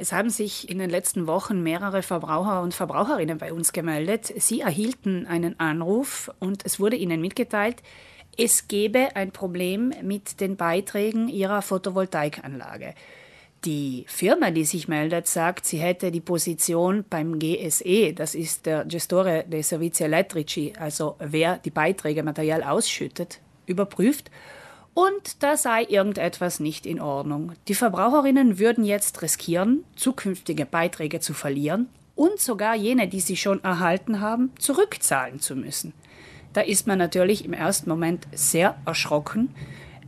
Es haben sich in den letzten Wochen mehrere Verbraucher und Verbraucherinnen bei uns gemeldet. Sie erhielten einen Anruf und es wurde ihnen mitgeteilt, es gebe ein Problem mit den Beiträgen ihrer Photovoltaikanlage. Die Firma, die sich meldet, sagt, sie hätte die Position beim GSE, das ist der Gestore dei Servizi Elettrici, also wer die Beiträge materiell ausschüttet, überprüft und da sei irgendetwas nicht in Ordnung. Die Verbraucherinnen würden jetzt riskieren, zukünftige Beiträge zu verlieren und sogar jene, die sie schon erhalten haben, zurückzahlen zu müssen. Da ist man natürlich im ersten Moment sehr erschrocken.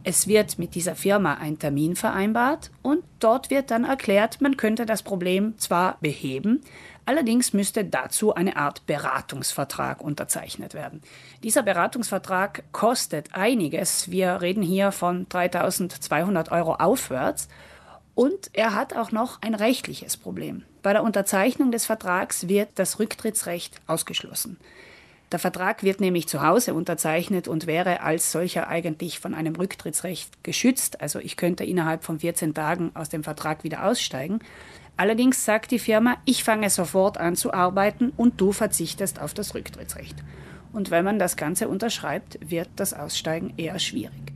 Es wird mit dieser Firma ein Termin vereinbart und dort wird dann erklärt, man könnte das Problem zwar beheben, Allerdings müsste dazu eine Art Beratungsvertrag unterzeichnet werden. Dieser Beratungsvertrag kostet einiges. Wir reden hier von 3200 Euro aufwärts. Und er hat auch noch ein rechtliches Problem. Bei der Unterzeichnung des Vertrags wird das Rücktrittsrecht ausgeschlossen. Der Vertrag wird nämlich zu Hause unterzeichnet und wäre als solcher eigentlich von einem Rücktrittsrecht geschützt. Also ich könnte innerhalb von 14 Tagen aus dem Vertrag wieder aussteigen. Allerdings sagt die Firma, ich fange sofort an zu arbeiten und du verzichtest auf das Rücktrittsrecht. Und wenn man das Ganze unterschreibt, wird das Aussteigen eher schwierig.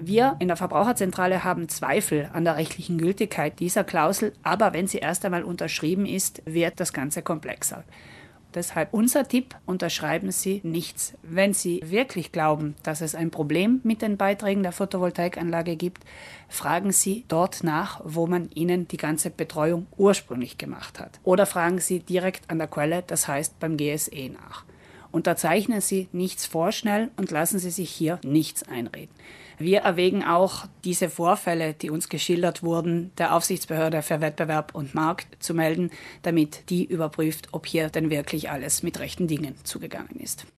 Wir in der Verbraucherzentrale haben Zweifel an der rechtlichen Gültigkeit dieser Klausel, aber wenn sie erst einmal unterschrieben ist, wird das Ganze komplexer. Deshalb unser Tipp, unterschreiben Sie nichts. Wenn Sie wirklich glauben, dass es ein Problem mit den Beiträgen der Photovoltaikanlage gibt, fragen Sie dort nach, wo man Ihnen die ganze Betreuung ursprünglich gemacht hat. Oder fragen Sie direkt an der Quelle, das heißt beim GSE nach. Unterzeichnen Sie nichts vorschnell und lassen Sie sich hier nichts einreden. Wir erwägen auch diese Vorfälle, die uns geschildert wurden, der Aufsichtsbehörde für Wettbewerb und Markt zu melden, damit die überprüft, ob hier denn wirklich alles mit rechten Dingen zugegangen ist.